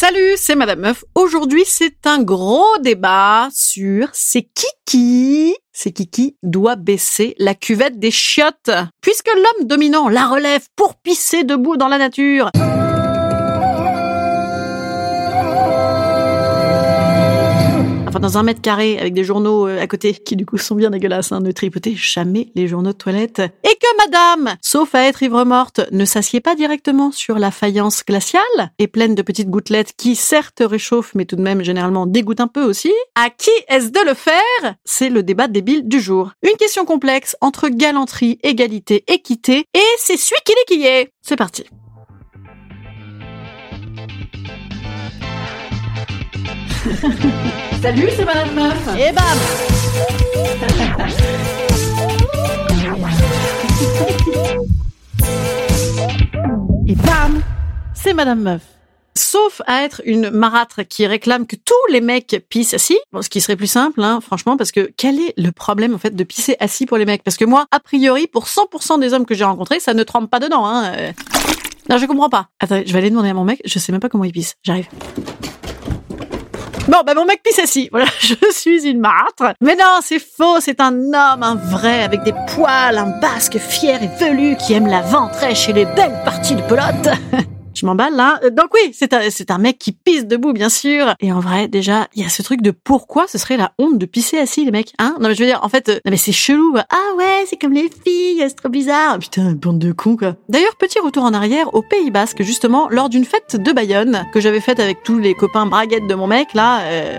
Salut, c'est Madame Meuf. Aujourd'hui, c'est un gros débat sur c'est qui qui, c'est qui qui doit baisser la cuvette des chiottes. Puisque l'homme dominant la relève pour pisser debout dans la nature. Dans un mètre carré avec des journaux euh, à côté qui du coup sont bien dégueulasses. Hein, ne tripotez jamais les journaux de toilette. Et que madame, sauf à être ivre morte, ne s'assied pas directement sur la faïence glaciale et pleine de petites gouttelettes qui certes réchauffent mais tout de même généralement dégoûtent un peu aussi. À qui est-ce de le faire? C'est le débat débile du jour. Une question complexe entre galanterie, égalité, équité et c'est celui qui l'est qui est. C'est parti. Salut, c'est Madame Meuf. Et bam Et bam C'est Madame Meuf. Sauf à être une marâtre qui réclame que tous les mecs pissent assis, ce qui serait plus simple, hein, franchement, parce que quel est le problème en fait de pisser assis pour les mecs? Parce que moi, a priori, pour 100% des hommes que j'ai rencontrés, ça ne trempe pas dedans. Hein. euh. Non, je comprends pas. Attends, je vais aller demander à mon mec. Je sais même pas comment il pisse. J'arrive. Bon, bah mon mec pisse assis. Voilà, je suis une marâtre. Mais non, c'est faux. C'est un homme, un vrai, avec des poils, un basque fier et velu qui aime la ventrèche et les belles parties de pelote. Je m'emballe là. Euh, Donc oui, c'est un, c'est un mec qui pisse debout, bien sûr. Et en vrai, déjà, il y a ce truc de pourquoi ce serait la honte de pisser assis, les mecs, hein? Non mais je veux dire, en fait, euh, non mais c'est chelou. Ah ouais, c'est comme les filles, c'est trop bizarre. Putain, bande de cons quoi. D'ailleurs, petit retour en arrière au Pays Basque, justement, lors d'une fête de Bayonne que j'avais faite avec tous les copains braguettes de mon mec là. euh,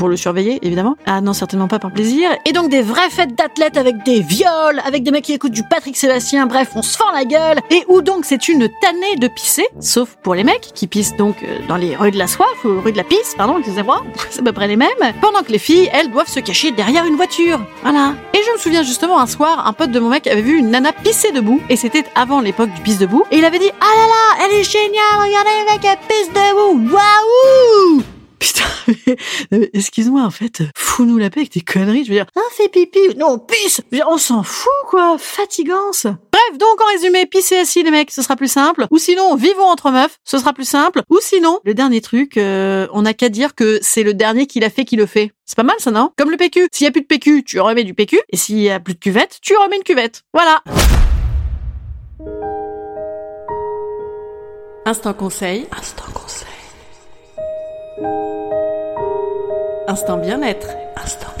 pour le surveiller, évidemment. Ah non, certainement pas par plaisir. Et donc des vraies fêtes d'athlètes avec des viols, avec des mecs qui écoutent du Patrick Sébastien, bref, on se fend la gueule. Et où donc c'est une tannée de pisser, sauf pour les mecs qui pissent donc euh, dans les rues de la soif, ou rues de la pisse, pardon, excusez-moi, c'est à peu près les mêmes. Pendant que les filles, elles, doivent se cacher derrière une voiture. Voilà. Et je me souviens justement un soir, un pote de mon mec avait vu une nana pisser debout, et c'était avant l'époque du pisse debout, et il avait dit, ah là là, elle est géniale, regardez les mecs, elle pisse debout, waouh Putain, mais, mais excuse-moi, en fait, fous-nous la paix avec tes conneries. Je veux dire, ah, fais pipi, non, pisse. Je veux dire, on s'en fout, quoi, fatigance. Bref, donc en résumé, pissez assis, les mecs, ce sera plus simple. Ou sinon, vivons entre meufs, ce sera plus simple. Ou sinon, le dernier truc, euh, on n'a qu'à dire que c'est le dernier qui l'a fait qui le fait. C'est pas mal, ça, non? Comme le PQ. S'il y a plus de PQ, tu remets du PQ. Et s'il y a plus de cuvette, tu remets une cuvette. Voilà. Instant conseil. Instant conseil. Instant bien-être. Instant.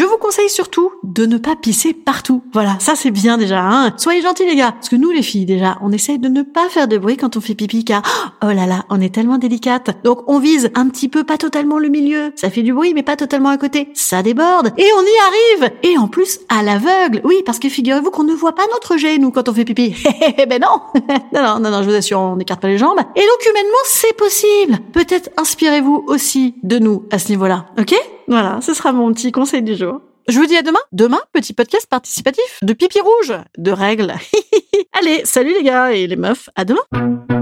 Je vous conseille surtout de ne pas pisser partout. Voilà, ça c'est bien déjà. Hein Soyez gentils les gars, parce que nous les filles déjà, on essaye de ne pas faire de bruit quand on fait pipi car oh là là, on est tellement délicate. Donc on vise un petit peu, pas totalement le milieu. Ça fait du bruit mais pas totalement à côté. Ça déborde et on y arrive. Et en plus à l'aveugle. Oui, parce que figurez-vous qu'on ne voit pas notre jet nous quand on fait pipi. ben non. non, non, non, non, je vous assure, on n'écarte pas les jambes. Et donc humainement, c'est possible. Peut-être inspirez-vous aussi de nous à ce niveau-là. Ok? Voilà, ce sera mon petit conseil du jour. Je vous dis à demain. Demain, petit podcast participatif de pipi rouge, de règles. Allez, salut les gars et les meufs, à demain.